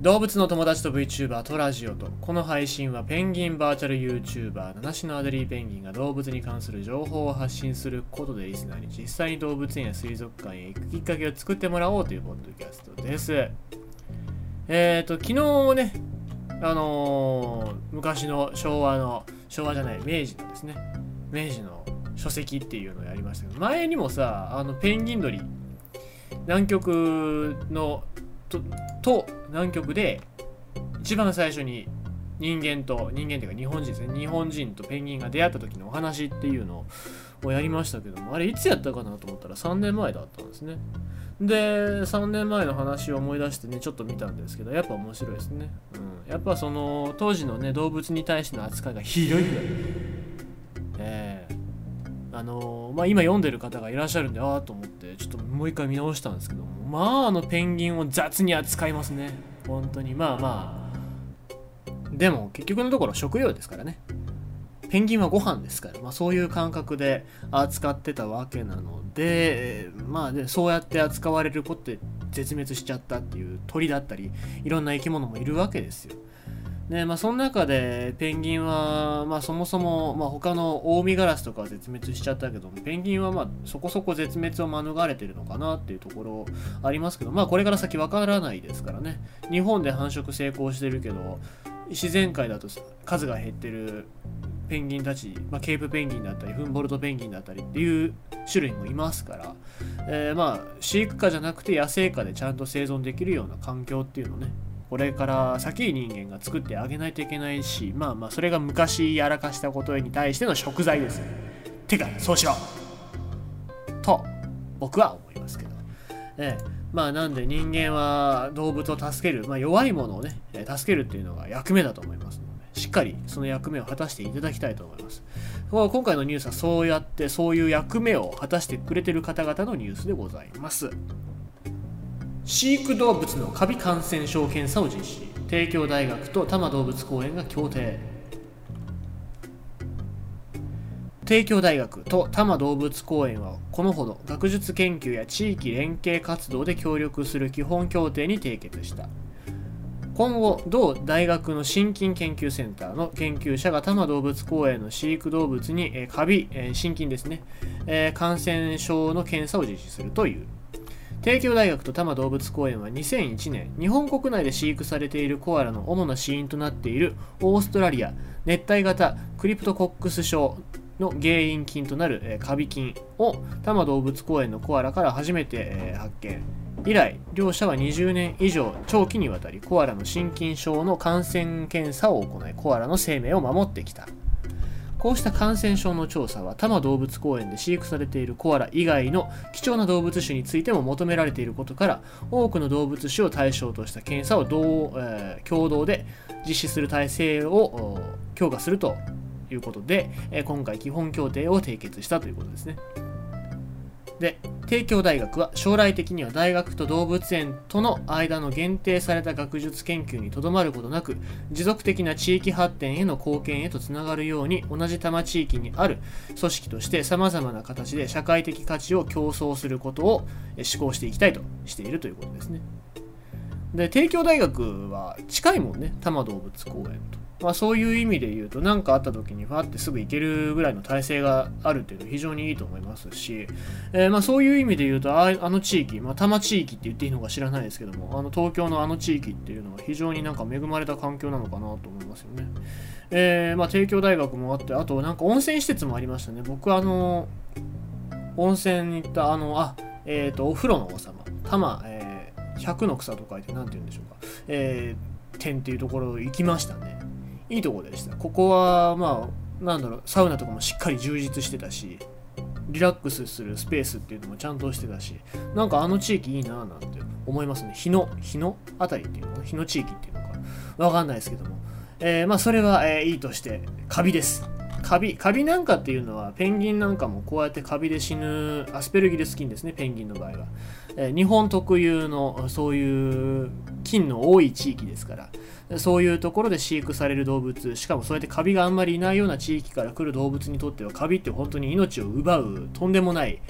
動物の友達と VTuber とラジオとこの配信はペンギンバーチャル YouTuber 七種のアデリーペンギンが動物に関する情報を発信することでリスナーに実際に動物園や水族館へ行くきっかけを作ってもらおうというポッドキャストです。えっ、ー、と昨日ねあのー、昔の昭和の昭和じゃない明治のですね。明治の書籍っていうのをやりましたけど前にもさあのペンギン鳥南極のとと南極で一番最初に人間と人間っていうか日本人ですね。日本人とペンギンが出会った時のお話っていうのをやりましたけどもあれいつやったかなと思ったら3年前だったんですね。で3年前の話を思い出してねちょっと見たんですけどやっぱ面白いですね、うん、やっぱその当時のね動物に対しての扱いがひどいぐらい。ええ。ー、あのー、まあ今読んでる方がいらっしゃるんでああと思ってちょっともう一回見直したんですけども。まああのペンギンを雑に扱いますね。本当に。まあまあ。でも結局のところ食料ですからね。ペンギンはご飯ですから、まあ、そういう感覚で扱ってたわけなので、まあで、そうやって扱われる子って絶滅しちゃったっていう鳥だったりいろんな生き物もいるわけですよ。でまあ、その中でペンギンは、まあ、そもそも、まあ、他のオウミガラスとかは絶滅しちゃったけどもペンギンはまあそこそこ絶滅を免れてるのかなっていうところありますけど、まあ、これから先わからないですからね。日本で繁殖成功してるけど自然界だと数が減ってるペンギンたち、まあ、ケープペンギンだったりフンボルトペンギンだったりっていう種類もいますから、えー、まあ飼育下じゃなくて野生下でちゃんと生存できるような環境っていうのをねこれから先人間が作ってあげないといけないしまあまあそれが昔やらかしたことに対しての食材です。てかそうしろ。と僕は思いますけど、ええ、まあなんで人間は動物を助ける、まあ、弱いものをね助けるっていうのが役目だと思いますのでしっかりその役目を果たしていただきたいと思います。今回のニュースはそうやってそういう役目を果たしてくれてる方々のニュースでございます。飼育動物のカビ感染症検査を実施。帝京大学と多摩動物公園が協定。帝京大学と多摩動物公園はこのほど学術研究や地域連携活動で協力する基本協定に締結した。今後同大学の心筋研究センターの研究者が多摩動物公園の飼育動物に、カビ、心筋ですね、感染症の検査を実施するという。帝京大学と多摩動物公園は2001年日本国内で飼育されているコアラの主な死因となっているオーストラリア熱帯型クリプトコックス症の原因菌となる、えカビ菌を多摩動物公園のコアラから初めて、え発見。以来両者は20年以上長期にわたりコアラの心筋症の感染検査を行いコアラの生命を守ってきた。こうした感染症の調査は多摩動物公園で飼育されているコアラ以外の貴重な動物種についても求められていることから多くの動物種を対象とした検査を同、えー、共同で実施する体制を強化するということで、え、今回基本協定を締結したということですね。で帝京大学は将来的には大学と動物園との間の限定された学術研究にとどまることなく持続的な地域発展への貢献へとつながるように同じ多摩地域にある組織としてさまざまな形で社会的価値を競争することを施行していきたいとしているということですね。で帝京大学は近いもんね多摩動物公園と。まあ、そういう意味で言うと何かあった時にファってすぐ行けるぐらいの体制があるっていうのは非常にいいと思いますし、えー、まあそういう意味で言うとああの地域、まあ、多摩地域って言っていいのか知らないですけどもあの東京のあの地域っていうのは非常になんか恵まれた環境なのかなと思いますよね。えー、まあ帝京大学もあってあとなんか温泉施設もありましたね僕あの温泉に行ったあのあえっ、ー、とお風呂の王様多摩、えー、100の草と書いて何て言うんでしょうか、えー、点っていうところ行きましたね。いいとこでした。ここはまあなんだろうサウナとかもしっかり充実してたしリラックスするスペースっていうのもちゃんとしてたしなんかあの地域いいなぁなんて思いますね。日野日野あたりっていうの日野地域っていうのか。わかんないですけども。えー、まあそれは、えー、いいとしてカビです。カビカビなんかっていうのはペンギンなんかもこうやってカビで死ぬアスペルギルス菌ですねペンギンの場合は、え、日本特有のそういう菌の多い地域ですからそういうところで飼育される動物しかもそうやってカビがあんまりいないような地域から来る動物にとってはカビって本当に命を奪うとんでもない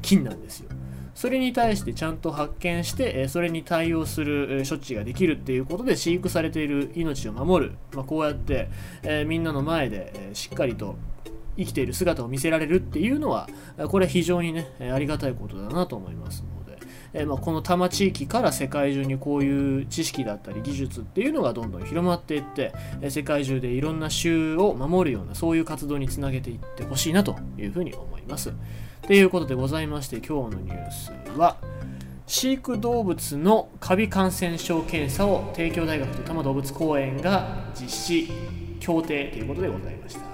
菌なんですよ。それに対してちゃんと発見してそれに対応する処置ができるっていうことで飼育されている命を守る、まあ、こうやって、えみんなの前でしっかりと生きている姿を見せられるっていうのはこれは非常にねありがたいことだなと思いますので、えまあ、この多摩地域から世界中にこういう知識だったり技術っていうのがどんどん広まっていって世界中でいろんな州を守るようなそういう活動につなげていってほしいなというふうに思います。います。ということでございまして今日のニュースは飼育動物のカビ感染症検査を帝京大学と多摩動物公園が実施協定ということでございました。